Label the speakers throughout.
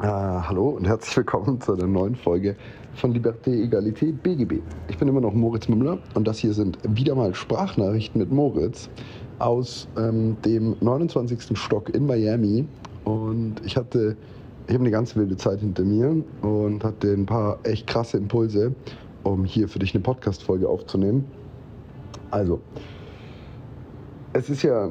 Speaker 1: Äh, hallo und herzlich willkommen zu einer neuen Folge von Liberté, Egalité, BGB. Ich bin immer noch Moritz Mümmler und das hier sind wieder mal Sprachnachrichten mit Moritz aus ähm, dem 29. Stock in Miami. Und ich hatte, ich habe eine ganz wilde Zeit hinter mir und hatte ein paar echt krasse Impulse, um hier für dich eine Podcast-Folge aufzunehmen. Also, es ist ja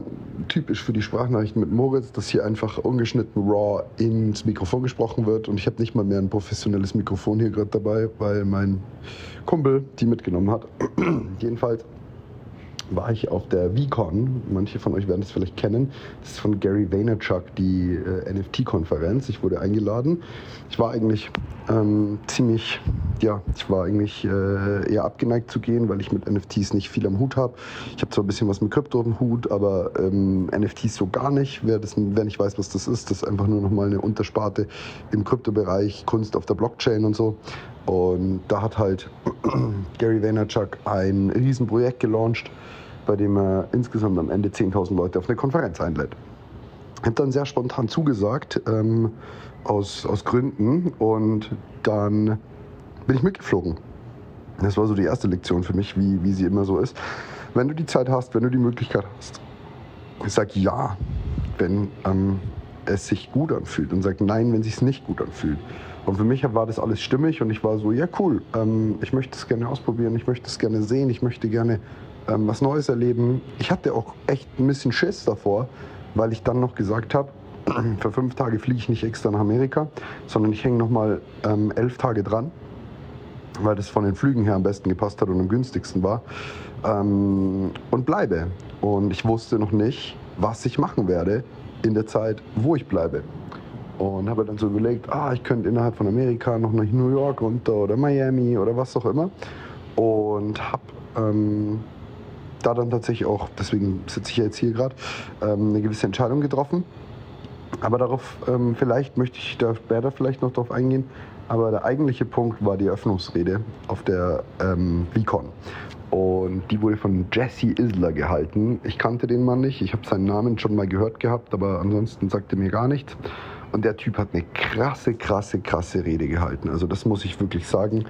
Speaker 1: typisch für die Sprachnachrichten mit Moritz, dass hier einfach ungeschnitten raw ins Mikrofon gesprochen wird und ich habe nicht mal mehr ein professionelles Mikrofon hier gerade dabei, weil mein Kumpel die mitgenommen hat. Jedenfalls war ich auf der VCon. Manche von euch werden das vielleicht kennen. Das ist von Gary Vaynerchuk, die äh, NFT-Konferenz. Ich wurde eingeladen. Ich war eigentlich ähm, ziemlich, ja, ich war eigentlich äh, eher abgeneigt zu gehen, weil ich mit NFTs nicht viel am Hut habe. Ich habe zwar ein bisschen was mit Krypto am Hut, aber ähm, NFTs so gar nicht. Wer, das, wer nicht weiß, was das ist, das ist einfach nur nochmal eine Untersparte im Kryptobereich, Kunst auf der Blockchain und so. Und da hat halt Gary Vaynerchuk ein Riesenprojekt gelauncht, bei dem er insgesamt am Ende 10.000 Leute auf eine Konferenz einlädt. Ich habe dann sehr spontan zugesagt, ähm, aus, aus Gründen, und dann bin ich mitgeflogen. Das war so die erste Lektion für mich, wie, wie sie immer so ist. Wenn du die Zeit hast, wenn du die Möglichkeit hast, sag ja, wenn ähm, es sich gut anfühlt und sag nein, wenn es sich nicht gut anfühlt. Und für mich war das alles stimmig und ich war so, ja cool, ähm, ich möchte es gerne ausprobieren, ich möchte es gerne sehen, ich möchte gerne ähm, was Neues erleben. Ich hatte auch echt ein bisschen Schiss davor, weil ich dann noch gesagt habe, für fünf Tage fliege ich nicht extra nach Amerika, sondern ich hänge nochmal ähm, elf Tage dran, weil das von den Flügen her am besten gepasst hat und am günstigsten war. Ähm, und bleibe. Und ich wusste noch nicht, was ich machen werde in der Zeit, wo ich bleibe. Und habe dann so überlegt, ah, ich könnte innerhalb von Amerika noch nach New York runter oder Miami oder was auch immer. Und habe ähm, da dann tatsächlich auch, deswegen sitze ich ja jetzt hier gerade, ähm, eine gewisse Entscheidung getroffen. Aber darauf, ähm, vielleicht möchte ich da später vielleicht noch drauf eingehen. Aber der eigentliche Punkt war die Eröffnungsrede auf der ähm, VCon. Und die wurde von Jesse Isler gehalten. Ich kannte den Mann nicht. Ich habe seinen Namen schon mal gehört gehabt, aber ansonsten sagte mir gar nichts. Und der Typ hat eine krasse, krasse, krasse Rede gehalten. Also das muss ich wirklich sagen.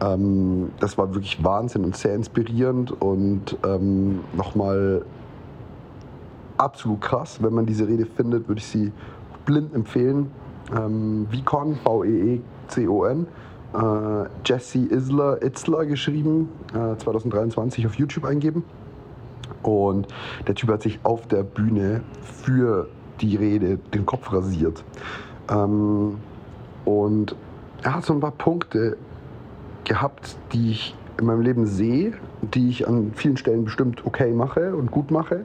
Speaker 1: Ähm, das war wirklich Wahnsinn und sehr inspirierend und ähm, nochmal absolut krass. Wenn man diese Rede findet, würde ich sie blind empfehlen. Ähm, Vicon, V-E-E-C-O-N. Äh, Jesse Isler, Itzler geschrieben, äh, 2023 auf YouTube eingeben. Und der Typ hat sich auf der Bühne für die Rede den Kopf rasiert. Ähm, und er hat so ein paar Punkte gehabt, die ich in meinem Leben sehe, die ich an vielen Stellen bestimmt okay mache und gut mache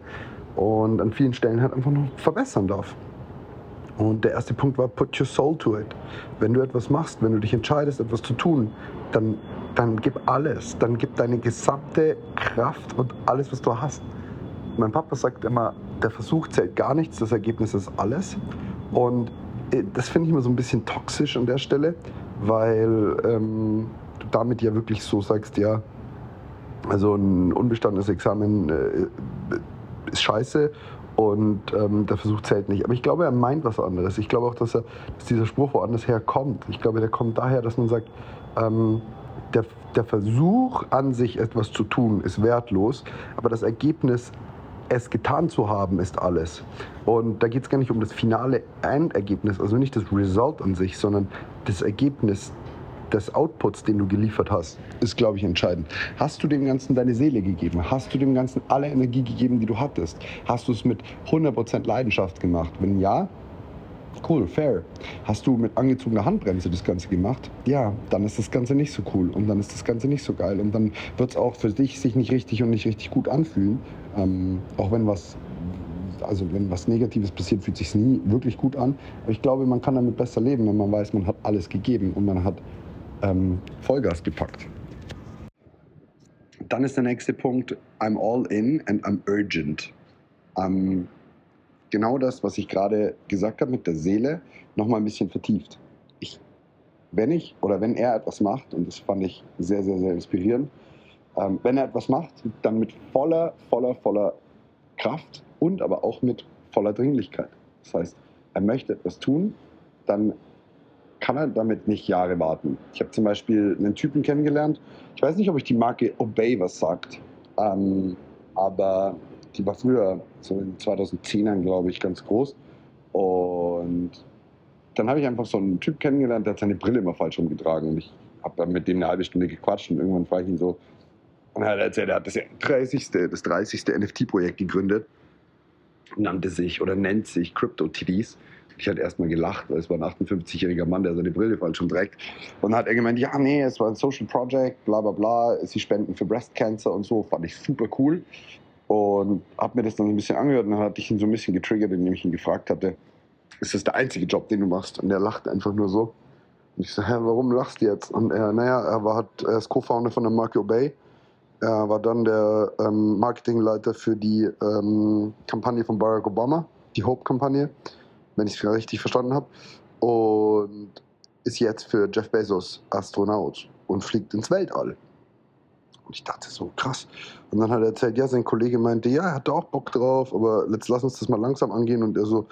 Speaker 1: und an vielen Stellen halt einfach noch verbessern darf. Und der erste Punkt war, put your soul to it. Wenn du etwas machst, wenn du dich entscheidest, etwas zu tun, dann, dann gib alles. Dann gib deine gesamte Kraft und alles, was du hast. Mein Papa sagt immer, der Versuch zählt gar nichts, das Ergebnis ist alles. Und äh, das finde ich immer so ein bisschen toxisch an der Stelle, weil ähm, du damit ja wirklich so sagst, ja, also ein unbestandenes Examen äh, ist scheiße und ähm, der Versuch zählt nicht. Aber ich glaube, er meint was anderes. Ich glaube auch, dass, er, dass dieser Spruch woanders herkommt. Ich glaube, der kommt daher, dass man sagt, ähm, der, der Versuch an sich etwas zu tun ist wertlos, aber das Ergebnis es getan zu haben, ist alles. Und da geht es gar nicht um das finale Endergebnis, also nicht das Result an sich, sondern das Ergebnis des Outputs, den du geliefert hast, ist, glaube ich, entscheidend. Hast du dem Ganzen deine Seele gegeben? Hast du dem Ganzen alle Energie gegeben, die du hattest? Hast du es mit 100% Leidenschaft gemacht? Wenn ja, cool, fair. Hast du mit angezogener Handbremse das Ganze gemacht? Ja, dann ist das Ganze nicht so cool und dann ist das Ganze nicht so geil und dann wird es auch für dich sich nicht richtig und nicht richtig gut anfühlen. Ähm, auch wenn was also wenn was Negatives passiert, fühlt sich nie wirklich gut an. Aber ich glaube, man kann damit besser leben, wenn man weiß, man hat alles gegeben und man hat ähm, Vollgas gepackt. Dann ist der nächste Punkt, I'm all in and I'm urgent. Ähm, genau das, was ich gerade gesagt habe mit der Seele, nochmal ein bisschen vertieft. Ich, wenn ich oder wenn er etwas macht, und das fand ich sehr, sehr, sehr inspirierend, ähm, wenn er etwas macht, dann mit voller, voller, voller Kraft und aber auch mit voller Dringlichkeit. Das heißt, er möchte etwas tun, dann kann halt damit nicht Jahre warten. Ich habe zum Beispiel einen Typen kennengelernt. Ich weiß nicht, ob ich die Marke Obey was sagt, ähm, aber die war früher, so in 2010ern, glaube ich, ganz groß. Und dann habe ich einfach so einen Typ kennengelernt, der hat seine Brille immer falsch rumgetragen. Und ich habe dann mit dem eine halbe Stunde gequatscht und irgendwann frage ich ihn so, und er hat erzählt, er hat das 30. Das 30. NFT-Projekt gegründet, nannte sich oder nennt sich CryptoTDs. Ich hatte erstmal gelacht, weil es war ein 58-jähriger Mann, der seine Brille falsch rumträgt. Und dann hat er gemeint, ja, nee, es war ein Social Project, bla bla bla, sie spenden für Breast Cancer und so, fand ich super cool. Und habe mir das dann ein bisschen angehört und dann hatte ich ihn so ein bisschen getriggert, indem ich ihn gefragt hatte, ist das der einzige Job, den du machst? Und er lachte einfach nur so. Und ich so, hä, warum lachst du jetzt? Und er, naja, er, war, hat, er ist Co-Founder von der Marke Obey. Er war dann der ähm, Marketingleiter für die ähm, Kampagne von Barack Obama, die Hope-Kampagne, wenn ich es richtig verstanden habe. Und ist jetzt für Jeff Bezos Astronaut und fliegt ins Weltall. Und ich dachte so, krass. Und dann hat er erzählt, ja, sein Kollege meinte, ja, er hatte auch Bock drauf, aber jetzt lass uns das mal langsam angehen. Und er so,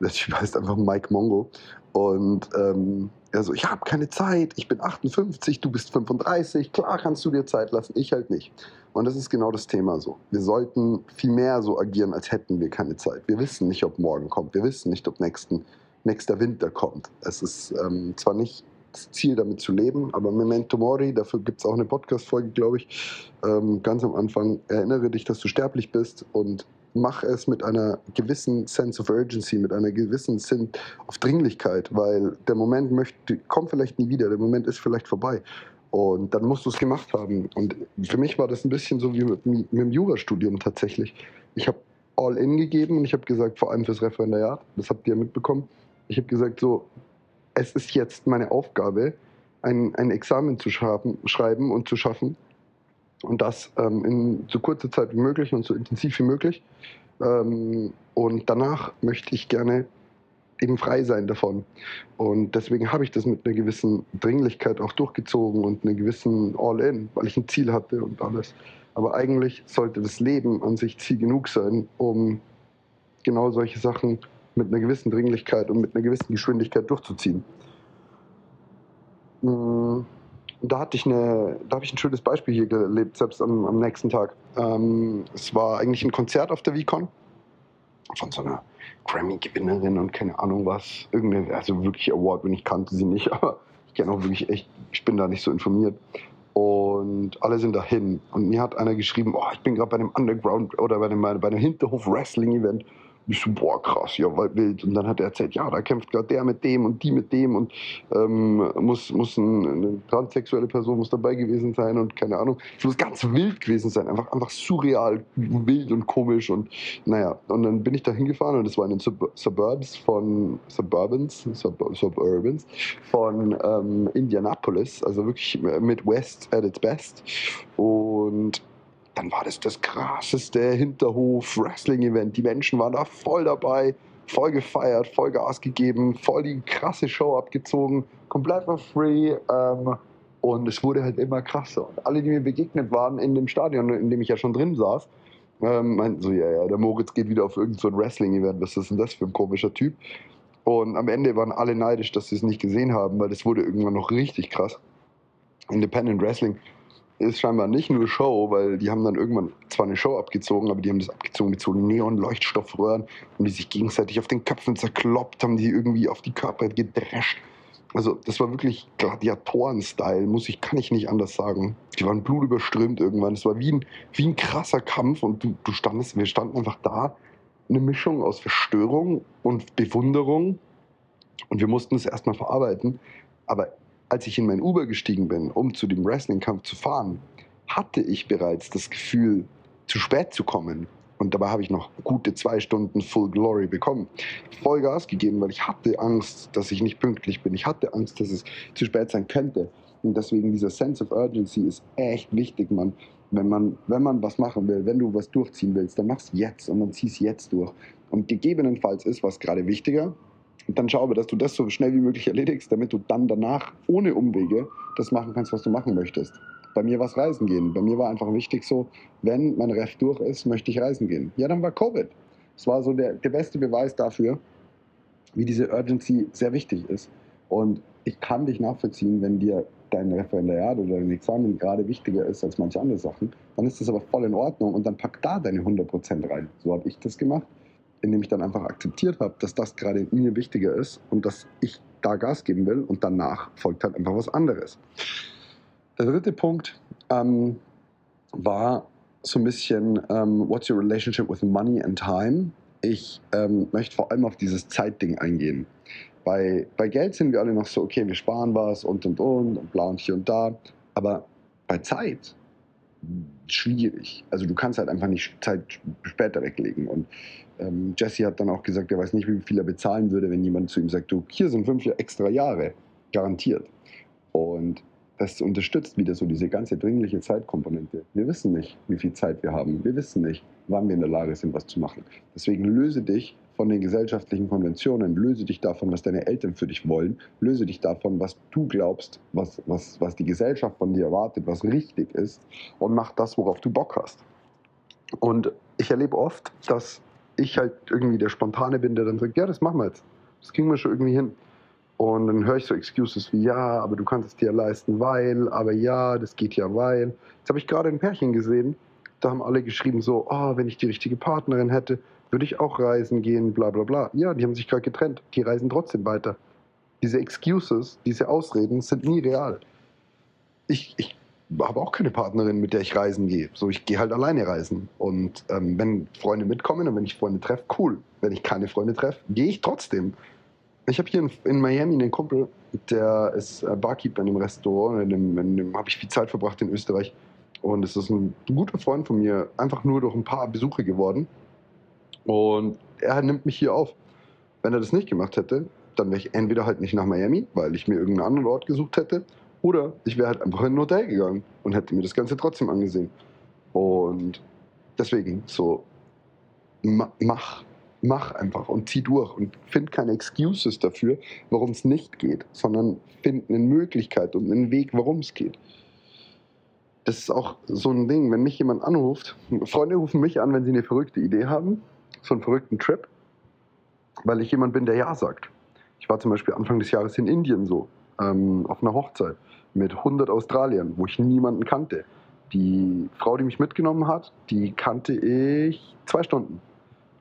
Speaker 1: der Typ heißt einfach Mike Mongo. Und ähm, er so, ich habe keine Zeit, ich bin 58, du bist 35, klar kannst du dir Zeit lassen, ich halt nicht. Und das ist genau das Thema so. Wir sollten viel mehr so agieren, als hätten wir keine Zeit. Wir wissen nicht, ob morgen kommt, wir wissen nicht, ob nächsten, nächster Winter kommt. Es ist ähm, zwar nicht Ziel, damit zu leben, aber Memento Mori, dafür gibt es auch eine Podcast-Folge, glaube ich, ähm, ganz am Anfang. Erinnere dich, dass du sterblich bist und mach es mit einer gewissen Sense of Urgency, mit einer gewissen Sinn of Dringlichkeit, weil der Moment möchte, kommt vielleicht nie wieder, der Moment ist vielleicht vorbei. Und dann musst du es gemacht haben. Und für mich war das ein bisschen so wie mit, mit dem Jurastudium tatsächlich. Ich habe all in gegeben und ich habe gesagt, vor allem fürs Referendariat, das habt ihr mitbekommen, ich habe gesagt, so, es ist jetzt meine Aufgabe, ein, ein Examen zu schreiben, schreiben und zu schaffen, und das ähm, in so kurzer Zeit wie möglich und so intensiv wie möglich. Ähm, und danach möchte ich gerne eben frei sein davon. Und deswegen habe ich das mit einer gewissen Dringlichkeit auch durchgezogen und einer gewissen All-In, weil ich ein Ziel hatte und alles. Aber eigentlich sollte das Leben an sich Ziel genug sein, um genau solche Sachen mit einer gewissen Dringlichkeit und mit einer gewissen Geschwindigkeit durchzuziehen. Mmh da hatte ich eine, da habe ich ein schönes Beispiel hier gelebt, selbst am, am nächsten Tag. Ähm, es war eigentlich ein Konzert auf der VCon von so einer Grammy-Gewinnerin und keine Ahnung was. Irgendeine, also wirklich Award, wenn ich kannte sie nicht, aber ich kenne auch wirklich echt, ich bin da nicht so informiert. Und alle sind dahin. Und mir hat einer geschrieben, oh, ich bin gerade bei einem Underground oder bei einem, bei einem Hinterhof-Wrestling-Event ich so, boah, krass, ja, wild. Und dann hat er erzählt, ja, da kämpft gerade der mit dem und die mit dem und ähm, muss, muss ein, eine transsexuelle Person muss dabei gewesen sein und keine Ahnung. Es muss ganz wild gewesen sein, einfach, einfach surreal, wild und komisch und naja. Und dann bin ich da hingefahren und das war in den Sub Suburbs von, Suburbans, Sub Suburbans von ähm, Indianapolis, also wirklich Midwest at its best. Und dann war das das krasseste Hinterhof-Wrestling-Event. Die Menschen waren da voll dabei, voll gefeiert, voll Gas gegeben, voll die krasse Show abgezogen, komplett for free. Ähm, und es wurde halt immer krasser. Und alle, die mir begegnet waren in dem Stadion, in dem ich ja schon drin saß, ähm, meinten so, ja, ja, der Moritz geht wieder auf irgendein so Wrestling-Event. Was ist denn das für ein komischer Typ? Und am Ende waren alle neidisch, dass sie es nicht gesehen haben, weil das wurde irgendwann noch richtig krass. Independent Wrestling ist scheinbar nicht nur Show, weil die haben dann irgendwann zwar eine Show abgezogen, aber die haben das abgezogen mit so Neon-Leuchtstoffröhren und die sich gegenseitig auf den Köpfen zerkloppt, haben die irgendwie auf die Körper gedrescht. Also das war wirklich Gladiatoren-Style, muss ich, kann ich nicht anders sagen. Die waren blutüberströmt irgendwann. Es war wie ein, wie ein krasser Kampf und du, du standest, wir standen einfach da, eine Mischung aus Verstörung und Bewunderung und wir mussten es erstmal verarbeiten. Aber als ich in mein Uber gestiegen bin, um zu dem Wrestling-Kampf zu fahren, hatte ich bereits das Gefühl, zu spät zu kommen. Und dabei habe ich noch gute zwei Stunden Full Glory bekommen. Voll Gas gegeben, weil ich hatte Angst, dass ich nicht pünktlich bin. Ich hatte Angst, dass es zu spät sein könnte. Und deswegen dieser Sense of Urgency ist echt wichtig, man. Wenn man, wenn man was machen will, wenn du was durchziehen willst, dann mach's jetzt und dann zieh's jetzt durch. Und gegebenenfalls ist was gerade wichtiger und dann schau aber, dass du das so schnell wie möglich erledigst, damit du dann danach ohne Umwege das machen kannst, was du machen möchtest. Bei mir war es Reisen gehen. Bei mir war einfach wichtig so, wenn mein Ref durch ist, möchte ich reisen gehen. Ja, dann war Covid. Es war so der, der beste Beweis dafür, wie diese Urgency sehr wichtig ist. Und ich kann dich nachvollziehen, wenn dir dein Referendariat oder dein Examen gerade wichtiger ist als manche andere Sachen, dann ist das aber voll in Ordnung und dann pack da deine 100% rein. So habe ich das gemacht, indem ich dann einfach akzeptiert habe, dass das gerade mir wichtiger ist und dass ich da Gas geben will und danach folgt halt einfach was anderes. Der dritte Punkt ähm, war so ein bisschen, ähm, what's your relationship with money and time? Ich ähm, möchte vor allem auf dieses Zeitding eingehen. Bei, bei Geld sind wir alle noch so, okay, wir sparen was und und und und bla und hier und da. Aber bei Zeit schwierig. Also du kannst halt einfach nicht Zeit später weglegen. Und ähm, Jesse hat dann auch gesagt, er weiß nicht, wie viel er bezahlen würde, wenn jemand zu ihm sagt, du, hier sind fünf extra Jahre, garantiert. Und das unterstützt wieder so diese ganze dringliche Zeitkomponente. Wir wissen nicht, wie viel Zeit wir haben. Wir wissen nicht, wann wir in der Lage sind, was zu machen. Deswegen löse dich von den gesellschaftlichen Konventionen, löse dich davon, was deine Eltern für dich wollen, löse dich davon, was du glaubst, was, was, was die Gesellschaft von dir erwartet, was richtig ist und mach das, worauf du Bock hast. Und ich erlebe oft, dass ich halt irgendwie der Spontane bin, der dann sagt, ja, das machen wir jetzt. Das kriegen wir schon irgendwie hin. Und dann höre ich so Excuses wie, ja, aber du kannst es dir leisten, weil, aber ja, das geht ja, weil. Jetzt habe ich gerade ein Pärchen gesehen, da haben alle geschrieben so, oh, wenn ich die richtige Partnerin hätte, würde ich auch reisen gehen, bla bla bla. Ja, die haben sich gerade getrennt, die reisen trotzdem weiter. Diese Excuses, diese Ausreden sind nie real. Ich, ich habe auch keine Partnerin, mit der ich reisen gehe. So, ich gehe halt alleine reisen. Und ähm, wenn Freunde mitkommen und wenn ich Freunde treffe, cool. Wenn ich keine Freunde treffe, gehe ich trotzdem. Ich habe hier in, in, Miami einen Kumpel, der ist Barkeeper in einem Restaurant, in dem, in dem habe ich viel Zeit verbracht in Österreich. Und es ist ein guter Freund von mir, einfach nur durch ein paar Besuche geworden. Und er nimmt mich hier auf. Wenn er das nicht gemacht hätte, dann wäre ich entweder halt nicht nach Miami, weil ich mir irgendeinen anderen Ort gesucht hätte, oder ich wäre halt einfach in ein Hotel gegangen und hätte mir das Ganze trotzdem angesehen. Und deswegen so, mach mach einfach und zieh durch und find keine Excuses dafür, warum es nicht geht, sondern find eine Möglichkeit und einen Weg, warum es geht. Das ist auch so ein Ding, wenn mich jemand anruft, Freunde rufen mich an, wenn sie eine verrückte Idee haben, so einen verrückten Trip, weil ich jemand bin, der Ja sagt. Ich war zum Beispiel Anfang des Jahres in Indien so, ähm, auf einer Hochzeit mit 100 Australiern, wo ich niemanden kannte. Die Frau, die mich mitgenommen hat, die kannte ich zwei Stunden.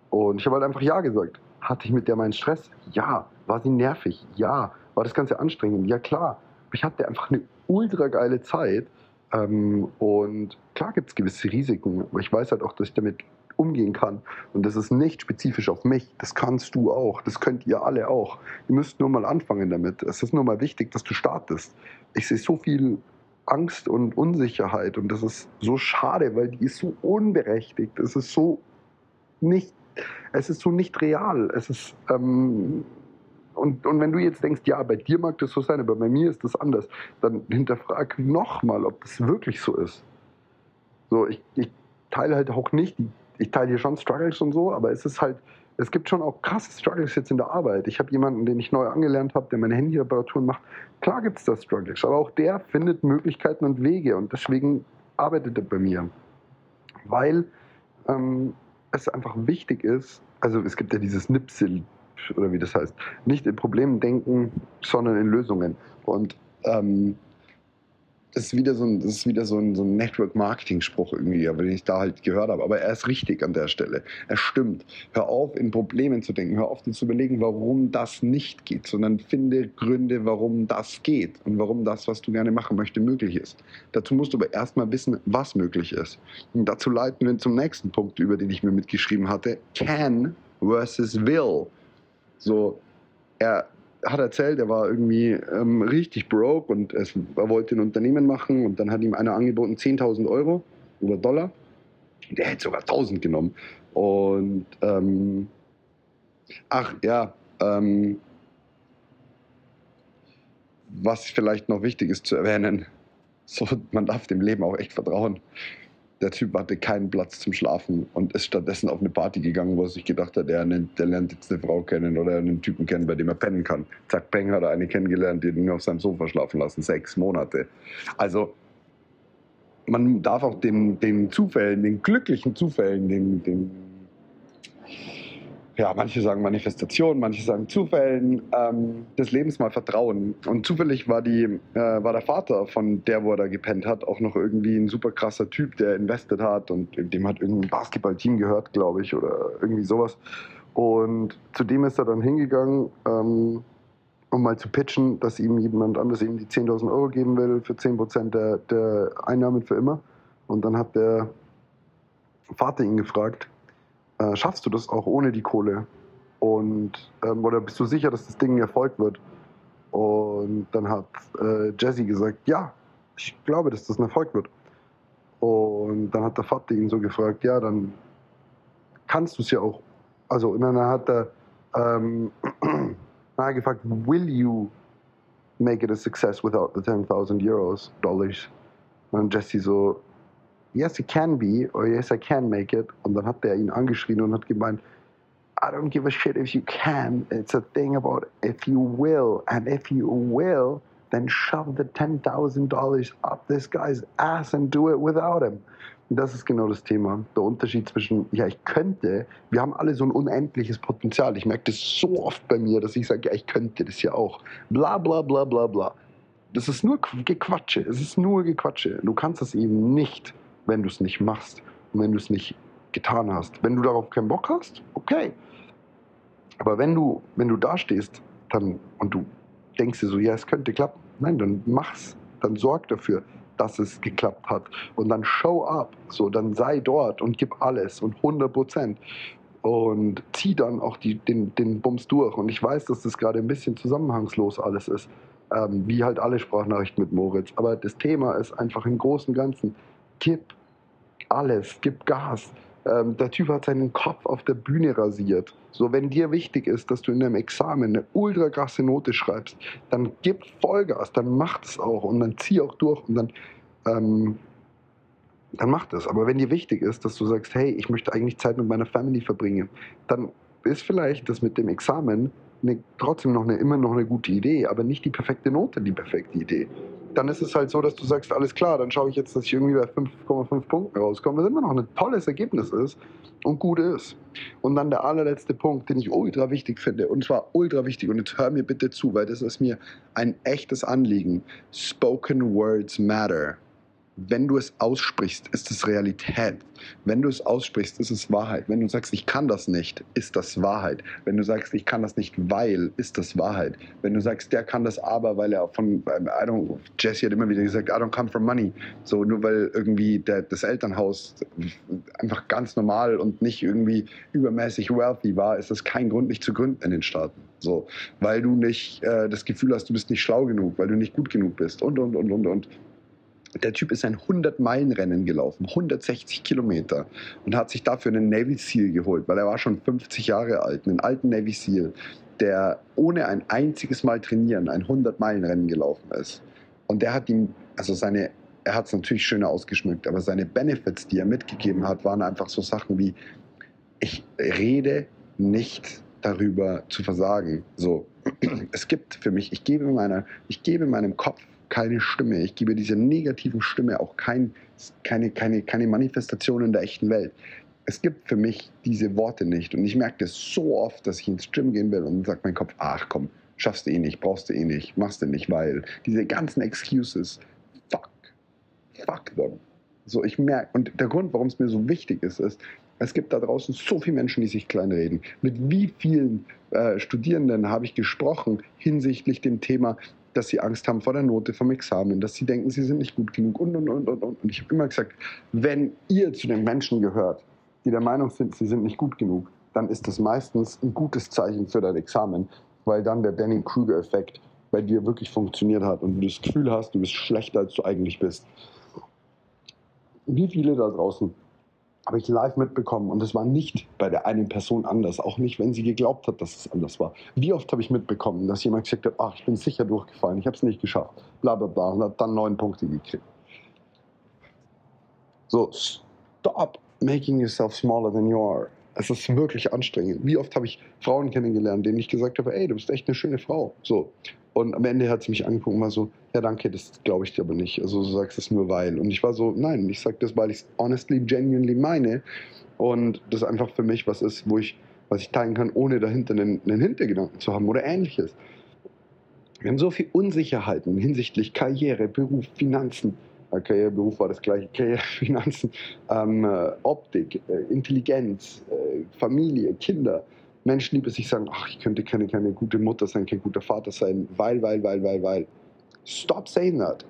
Speaker 1: Und ich habe halt einfach Ja gesagt. Hatte ich mit der meinen Stress? Ja. War sie nervig? Ja. War das Ganze anstrengend? Ja, klar. Ich hatte einfach eine ultra geile Zeit. Ähm, und klar gibt es gewisse Risiken, aber ich weiß halt auch, dass ich damit umgehen kann. Und das ist nicht spezifisch auf mich. Das kannst du auch. Das könnt ihr alle auch. Ihr müsst nur mal anfangen damit. Es ist nur mal wichtig, dass du startest. Ich sehe so viel Angst und Unsicherheit und das ist so schade, weil die ist so unberechtigt. Es ist so nicht es ist so nicht real. Es ist, ähm, und, und wenn du jetzt denkst, ja, bei dir mag das so sein, aber bei mir ist das anders, dann hinterfrag nochmal, ob das wirklich so ist. So, ich, ich teile halt auch nicht, ich teile hier schon Struggles und so, aber es ist halt, es gibt schon auch krasse Struggles jetzt in der Arbeit. Ich habe jemanden, den ich neu angelernt habe, der meine Handyreparaturen macht. Klar gibt es da Struggles, aber auch der findet Möglichkeiten und Wege und deswegen arbeitet er bei mir. Weil ähm, es einfach wichtig ist, also es gibt ja dieses Nipsil oder wie das heißt, nicht in Problemen denken, sondern in Lösungen. Und ähm, das ist wieder so ein, so ein, so ein Network-Marketing-Spruch irgendwie, den ich da halt gehört habe. Aber er ist richtig an der Stelle. Er stimmt. Hör auf, in Problemen zu denken. Hör auf, dir zu überlegen, warum das nicht geht, sondern finde Gründe, warum das geht und warum das, was du gerne machen möchtest, möglich ist. Dazu musst du aber erstmal wissen, was möglich ist. Und dazu leiten wir zum nächsten Punkt über, den ich mir mitgeschrieben hatte. Can versus will. So, er hat erzählt, er war irgendwie ähm, richtig broke und es, er wollte ein Unternehmen machen und dann hat ihm einer angeboten 10.000 Euro oder Dollar. Der hätte sogar 1.000 genommen. Und ähm, ach ja, ähm, was vielleicht noch wichtig ist zu erwähnen, so, man darf dem Leben auch echt vertrauen der Typ hatte keinen Platz zum Schlafen und ist stattdessen auf eine Party gegangen, wo er sich gedacht hat, er der lernt jetzt eine Frau kennen oder einen Typen kennen, bei dem er pennen kann. Zack, Peng hat er eine kennengelernt, die ihn auf seinem Sofa schlafen lassen. Sechs Monate. Also, man darf auch den, den Zufällen, den glücklichen Zufällen, den, den ja, manche sagen Manifestation, manche sagen Zufällen, ähm, des Lebens mal vertrauen. Und zufällig war, die, äh, war der Vater von der, wo er da gepennt hat, auch noch irgendwie ein super krasser Typ, der investet hat und dem hat irgendein Basketballteam gehört, glaube ich, oder irgendwie sowas. Und zu dem ist er dann hingegangen, ähm, um mal zu pitchen, dass ihm jemand anderes ihm die 10.000 Euro geben will für 10% der, der Einnahmen für immer. Und dann hat der Vater ihn gefragt, äh, schaffst du das auch ohne die Kohle? Und, ähm, oder bist du sicher, dass das Ding ein Erfolg wird? Und dann hat äh, Jesse gesagt, ja, ich glaube, dass das ein Erfolg wird. Und dann hat der Vater ihn so gefragt, ja, dann kannst du es ja auch. Also, und dann hat er, ähm, gefragt, will you make it a success without the 10.000 Euros, Dollars? Und Jesse so, yes, it can be, or yes, I can make it. Und dann hat der ihn angeschrien und hat gemeint, I don't give a shit if you can. It's a thing about if you will. And if you will, then shove the $10,000 up this guy's ass and do it without him. Das ist genau das Thema. Der Unterschied zwischen, ja, ich könnte, wir haben alle so ein unendliches Potenzial. Ich merke das so oft bei mir, dass ich sage, ja, ich könnte das ja auch. Bla, bla, bla, bla, bla. Das ist nur Gequatsche. Es ist nur Gequatsche. Du kannst es eben nicht wenn du es nicht machst und wenn du es nicht getan hast. Wenn du darauf keinen Bock hast, okay. Aber wenn du, wenn du da stehst dann, und du denkst dir so, ja, es könnte klappen, nein, dann mach's. Dann sorg dafür, dass es geklappt hat. Und dann show up. So, dann sei dort und gib alles und 100 Prozent. Und zieh dann auch die, den, den Bums durch. Und ich weiß, dass das gerade ein bisschen zusammenhangslos alles ist. Ähm, wie halt alle Sprachnachrichten mit Moritz. Aber das Thema ist einfach im Großen und Ganzen, gib alles, gib Gas. Ähm, der Typ hat seinen Kopf auf der Bühne rasiert. So, wenn dir wichtig ist, dass du in deinem Examen eine ultra krasse Note schreibst, dann gib Vollgas, dann mach es auch und dann zieh auch durch und dann, ähm, dann mach das. Aber wenn dir wichtig ist, dass du sagst, hey, ich möchte eigentlich Zeit mit meiner Family verbringen, dann ist vielleicht das mit dem Examen eine, trotzdem noch eine, immer noch eine gute Idee, aber nicht die perfekte Note, die perfekte Idee dann ist es halt so, dass du sagst, alles klar, dann schaue ich jetzt, dass ich irgendwie bei 5,5 Punkten rauskomme, was immer noch ein tolles Ergebnis ist und gut ist. Und dann der allerletzte Punkt, den ich ultra wichtig finde, und zwar ultra wichtig, und jetzt hör mir bitte zu, weil das ist mir ein echtes Anliegen. Spoken words matter wenn du es aussprichst, ist es Realität. Wenn du es aussprichst, ist es Wahrheit. Wenn du sagst, ich kann das nicht, ist das Wahrheit. Wenn du sagst, ich kann das nicht, weil, ist das Wahrheit. Wenn du sagst, der kann das aber, weil er von, I don't, Jesse hat immer wieder gesagt, I don't come from money. So, nur weil irgendwie der, das Elternhaus einfach ganz normal und nicht irgendwie übermäßig wealthy war, ist das kein Grund, nicht zu gründen in den Staaten. So, weil du nicht äh, das Gefühl hast, du bist nicht schlau genug, weil du nicht gut genug bist und, und, und, und, und. Der Typ ist ein 100-Meilen-Rennen gelaufen, 160 Kilometer und hat sich dafür einen Navy SEAL geholt, weil er war schon 50 Jahre alt, einen alten Navy SEAL, der ohne ein einziges Mal trainieren ein 100-Meilen-Rennen gelaufen ist. Und der hat ihm, also seine, er hat es natürlich schöner ausgeschmückt, aber seine Benefits, die er mitgegeben hat, waren einfach so Sachen wie, ich rede nicht darüber zu versagen. So, es gibt für mich, ich gebe, meiner, ich gebe meinem Kopf keine Stimme. Ich gebe dieser negativen Stimme auch kein, keine, keine, keine Manifestation in der echten Welt. Es gibt für mich diese Worte nicht. Und ich merke das so oft, dass ich ins Gym gehen will und sagt mein Kopf, ach komm, schaffst du eh nicht, brauchst du eh nicht, machst du nicht, weil diese ganzen Excuses, fuck, fuck them. So, ich merke, und der Grund, warum es mir so wichtig ist, ist, es gibt da draußen so viele Menschen, die sich kleinreden. Mit wie vielen äh, Studierenden habe ich gesprochen hinsichtlich dem Thema, dass sie Angst haben vor der Note vom Examen, dass sie denken, sie sind nicht gut genug und, und, und, und, und. Und ich habe immer gesagt, wenn ihr zu den Menschen gehört, die der Meinung sind, sie sind nicht gut genug, dann ist das meistens ein gutes Zeichen für dein Examen, weil dann der Danny-Krüger-Effekt bei dir wirklich funktioniert hat und du das Gefühl hast, du bist schlechter, als du eigentlich bist. Wie viele da draußen habe ich live mitbekommen und es war nicht bei der einen Person anders, auch nicht, wenn sie geglaubt hat, dass es anders war. Wie oft habe ich mitbekommen, dass jemand gesagt hat, ach, ich bin sicher durchgefallen, ich habe es nicht geschafft, bla bla bla und hat dann neun Punkte gekriegt. So, stop making yourself smaller than you are. Es ist wirklich anstrengend. Wie oft habe ich Frauen kennengelernt, denen ich gesagt habe, ey, du bist echt eine schöne Frau. So. Und am Ende hat sie mich angeguckt und war so, ja danke, das glaube ich dir aber nicht. Also du sagst es nur weil. Und ich war so, nein, ich sage das, weil ich es honestly, genuinely meine. Und das einfach für mich was ist, wo ich was ich teilen kann, ohne dahinter einen, einen Hintergedanken zu haben oder ähnliches. Wir haben so viel Unsicherheiten hinsichtlich Karriere, Beruf, Finanzen. Karriere, Beruf war das gleiche. Karriere, Finanzen, ähm, äh, Optik, äh, Intelligenz, äh, Familie, Kinder. Menschen, die sich sagen, ach, ich könnte keine, keine gute Mutter sein, kein guter Vater sein, weil, weil, weil, weil, weil. Stop saying that.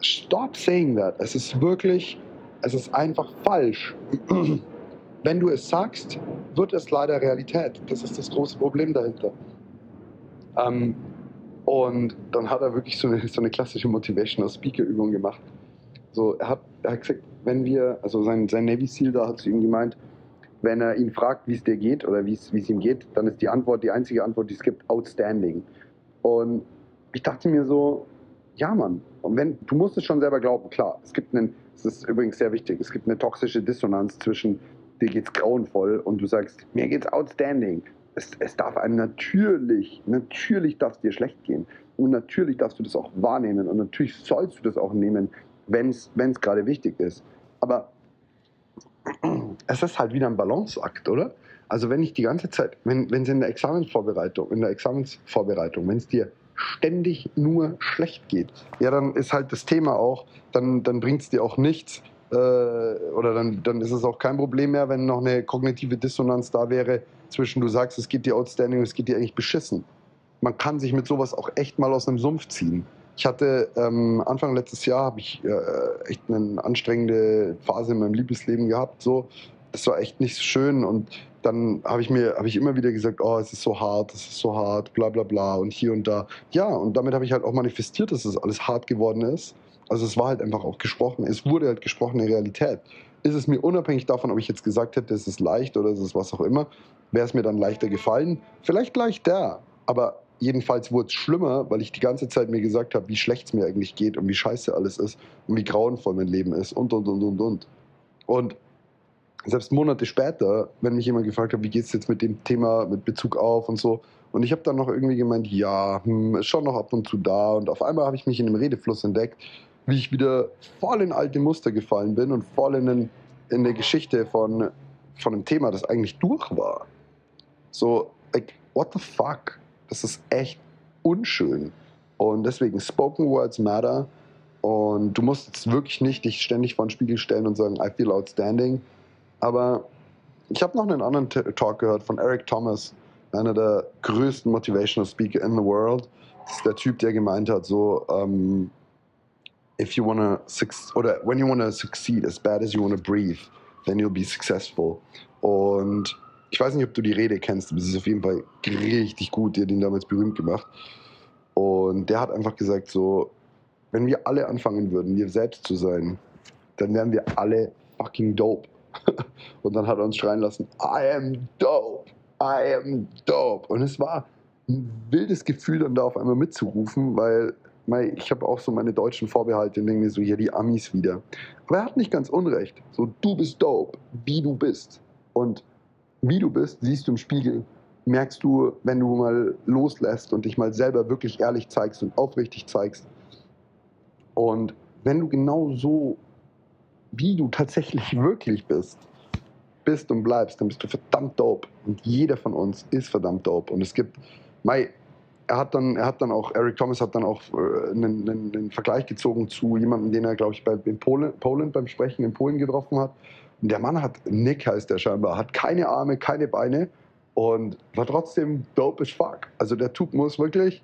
Speaker 1: Stop saying that. Es ist wirklich, es ist einfach falsch. Wenn du es sagst, wird es leider Realität. Das ist das große Problem dahinter. Ähm, und dann hat er wirklich so eine, so eine klassische Motivational Speaker-Übung gemacht. So, er hat, er hat gesagt, wenn wir, also sein, sein Navy SEAL da hat zu ihm gemeint, wenn er ihn fragt, wie es dir geht oder wie es ihm geht, dann ist die Antwort, die einzige Antwort, die es gibt, outstanding. Und ich dachte mir so, ja Mann, und wenn, du musst es schon selber glauben, klar, es gibt einen, das ist übrigens sehr wichtig, es gibt eine toxische Dissonanz zwischen dir geht's grauenvoll und du sagst, mir geht's outstanding. Es, es darf einem natürlich, natürlich darf es dir schlecht gehen. Und natürlich darfst du das auch wahrnehmen und natürlich sollst du das auch nehmen, wenn es gerade wichtig ist. Aber es ist halt wieder ein Balanceakt, oder? Also wenn ich die ganze Zeit, wenn es in der Examensvorbereitung, in der Examensvorbereitung, wenn es dir ständig nur schlecht geht, ja, dann ist halt das Thema auch, dann, dann bringt es dir auch nichts, äh, oder dann, dann ist es auch kein Problem mehr, wenn noch eine kognitive Dissonanz da wäre zwischen du sagst, es geht dir outstanding und es geht dir eigentlich beschissen. Man kann sich mit sowas auch echt mal aus einem Sumpf ziehen. Ich hatte ähm, Anfang letztes Jahr habe ich äh, echt eine anstrengende Phase in meinem Liebesleben gehabt. So, das war echt nicht schön und dann habe ich mir habe ich immer wieder gesagt, oh, es ist so hart, es ist so hart, bla bla bla und hier und da. Ja, und damit habe ich halt auch manifestiert, dass es alles hart geworden ist. Also es war halt einfach auch gesprochen, es wurde halt gesprochene Realität. Ist es mir unabhängig davon, ob ich jetzt gesagt hätte, es ist leicht oder es ist was auch immer, wäre es mir dann leichter gefallen? Vielleicht leichter, aber jedenfalls wurde es schlimmer, weil ich die ganze Zeit mir gesagt habe, wie schlecht es mir eigentlich geht und wie scheiße alles ist und wie grauenvoll mein Leben ist und und und und und. Und selbst Monate später, wenn mich jemand gefragt hat, wie geht es jetzt mit dem Thema mit Bezug auf und so, und ich habe dann noch irgendwie gemeint, ja, hm, ist schon noch ab und zu da. Und auf einmal habe ich mich in einem Redefluss entdeckt, wie ich wieder voll in alte Muster gefallen bin und voll in, in eine Geschichte von, von einem Thema, das eigentlich durch war. So, like, what the fuck? Das ist echt unschön. Und deswegen, Spoken Words matter. Und du musst jetzt wirklich nicht dich ständig vor den Spiegel stellen und sagen, I feel outstanding. Aber ich habe noch einen anderen Talk gehört von Eric Thomas, einer der größten Motivational Speaker in the world. Das ist der Typ, der gemeint hat, so, um, ähm, if you wanna oder when you wanna succeed as bad as you wanna breathe, then you'll be successful. Und ich weiß nicht, ob du die Rede kennst, aber sie ist auf jeden Fall richtig gut. Die hat ihn damals berühmt gemacht. Und der hat einfach gesagt so, wenn wir alle anfangen würden, wir selbst zu sein, dann wären wir alle fucking dope. Und dann hat er uns schreien lassen, I am dope, I am dope. Und es war ein wildes Gefühl, dann da auf einmal mitzurufen, weil ich habe auch so meine deutschen Vorbehalte und denke mir so, hier die Amis wieder. Aber er hat nicht ganz unrecht. So, du bist dope, wie du bist. Und wie du bist, siehst du im Spiegel, merkst du, wenn du mal loslässt und dich mal selber wirklich ehrlich zeigst und aufrichtig zeigst. Und wenn du genau so, wie du tatsächlich wirklich bist, bist und bleibst, dann bist du verdammt dope. Und jeder von uns ist verdammt dope. Und es gibt, Mai, er hat dann, er hat dann auch, Eric Thomas hat dann auch äh, einen, einen, einen, Vergleich gezogen zu jemandem, den er, glaube ich, bei, in Polen, Polen beim Sprechen in Polen getroffen hat. Und der Mann hat, Nick heißt der scheinbar, hat keine Arme, keine Beine und war trotzdem dope as fuck. Also der Typ muss wirklich,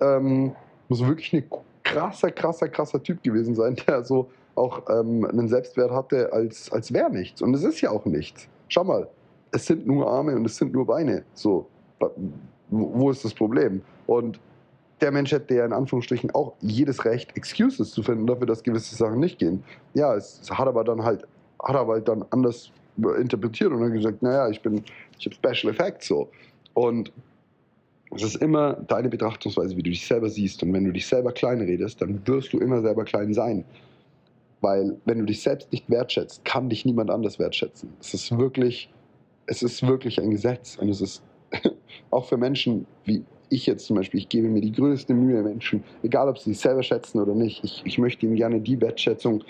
Speaker 1: ähm, muss wirklich ein krasser, krasser, krasser Typ gewesen sein, der so auch ähm, einen Selbstwert hatte, als, als wäre nichts. Und es ist ja auch nichts. Schau mal, es sind nur Arme und es sind nur Beine. So, wo ist das Problem? Und der Mensch hätte ja in Anführungsstrichen auch jedes Recht, Excuses zu finden dafür, dass gewisse Sachen nicht gehen. Ja, es hat aber dann halt, hat aber halt dann anders interpretiert und dann gesagt, naja, ich bin, ich habe Special Effects so. Und es ist immer deine Betrachtungsweise, wie du dich selber siehst. Und wenn du dich selber klein redest, dann wirst du immer selber klein sein. Weil wenn du dich selbst nicht wertschätzt, kann dich niemand anders wertschätzen. Es ist wirklich, es ist wirklich ein Gesetz. Und es ist auch für Menschen wie ich jetzt zum Beispiel, ich gebe mir die größte Mühe, Menschen, egal ob sie sich selber schätzen oder nicht, ich, ich möchte ihnen gerne die Wertschätzung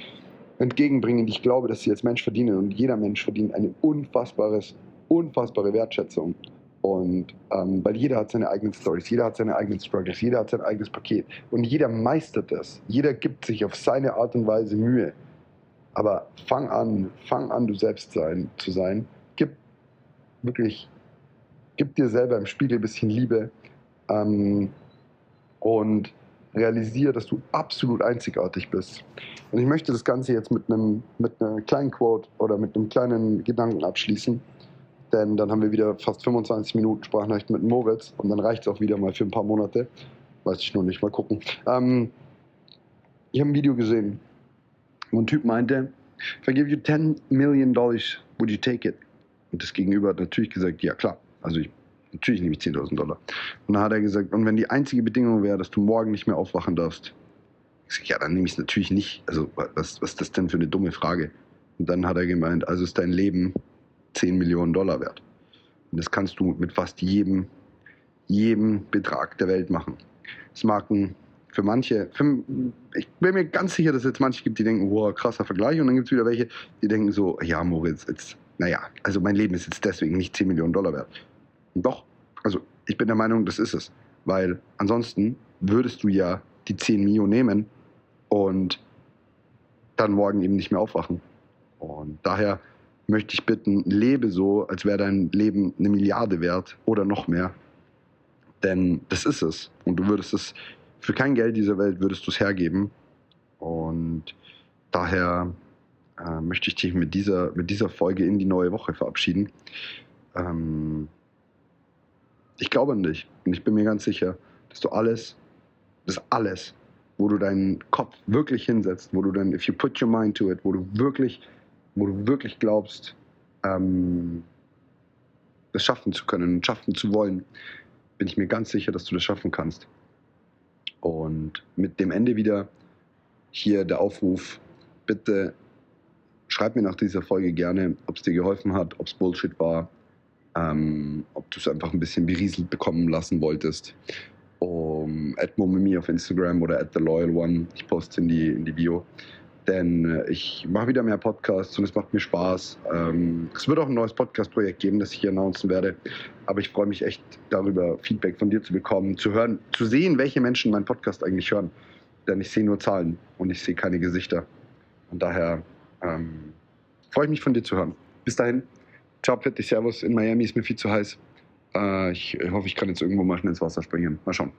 Speaker 1: entgegenbringen, die ich glaube, dass sie als Mensch verdienen. Und jeder Mensch verdient eine unfassbares, unfassbare Wertschätzung. Und ähm, weil jeder hat seine eigenen Stories, jeder hat seine eigenen Struggles, jeder hat sein eigenes Paket und jeder meistert das. Jeder gibt sich auf seine Art und Weise Mühe. Aber fang an, fang an, du selbst sein, zu sein. Gib wirklich, gib dir selber im Spiegel ein bisschen Liebe ähm, und realisiere, dass du absolut einzigartig bist. Und ich möchte das Ganze jetzt mit einem, mit einer kleinen Quote oder mit einem kleinen Gedanken abschließen. Denn dann haben wir wieder fast 25 Minuten Sprachnachrichten mit Moritz und dann reicht es auch wieder mal für ein paar Monate. Weiß ich nur nicht, mal gucken. Ähm, ich habe ein Video gesehen, wo ein Typ meinte, if I give you 10 million dollars, would you take it? Und das Gegenüber hat natürlich gesagt, ja klar, also ich, natürlich nehme ich 10.000 Dollar. Und dann hat er gesagt, und wenn die einzige Bedingung wäre, dass du morgen nicht mehr aufwachen darfst, ich sage, ja, dann nehme ich es natürlich nicht. Also was, was ist das denn für eine dumme Frage? Und dann hat er gemeint, also ist dein Leben 10 Millionen Dollar wert. Und das kannst du mit fast jedem, jedem Betrag der Welt machen. Es mag ein, für manche, für, ich bin mir ganz sicher, dass es jetzt manche gibt, die denken, wow, krasser Vergleich. Und dann gibt es wieder welche, die denken so, ja, Moritz, jetzt, naja, also mein Leben ist jetzt deswegen nicht 10 Millionen Dollar wert. Und doch, also ich bin der Meinung, das ist es. Weil ansonsten würdest du ja die 10 Mio nehmen und dann morgen eben nicht mehr aufwachen. Und daher möchte ich bitten, lebe so, als wäre dein Leben eine Milliarde wert oder noch mehr. Denn das ist es. Und du würdest es, für kein Geld dieser Welt würdest du es hergeben. Und daher äh, möchte ich dich mit dieser, mit dieser Folge in die neue Woche verabschieden. Ähm, ich glaube an dich und ich bin mir ganz sicher, dass du alles, das alles, wo du deinen Kopf wirklich hinsetzt, wo du dann, if you put your mind to it, wo du wirklich wo du wirklich glaubst, ähm, das schaffen zu können und schaffen zu wollen, bin ich mir ganz sicher, dass du das schaffen kannst. Und mit dem Ende wieder hier der Aufruf, bitte schreib mir nach dieser Folge gerne, ob es dir geholfen hat, ob es Bullshit war, ähm, ob du es einfach ein bisschen berieselt bekommen lassen wolltest. Um, at Momimi auf Instagram oder at The Loyal One. Ich poste in die, in die Bio denn äh, ich mache wieder mehr Podcasts und es macht mir Spaß. Ähm, es wird auch ein neues Podcast-Projekt geben, das ich hier announcen werde. Aber ich freue mich echt darüber, Feedback von dir zu bekommen, zu hören, zu sehen, welche Menschen meinen Podcast eigentlich hören. Denn ich sehe nur Zahlen und ich sehe keine Gesichter. Und daher ähm, freue ich mich von dir zu hören. Bis dahin, ciao, Pitti, Servus. In Miami ist mir viel zu heiß. Äh, ich hoffe, ich kann jetzt irgendwo mal schnell ins Wasser springen. Mal schauen.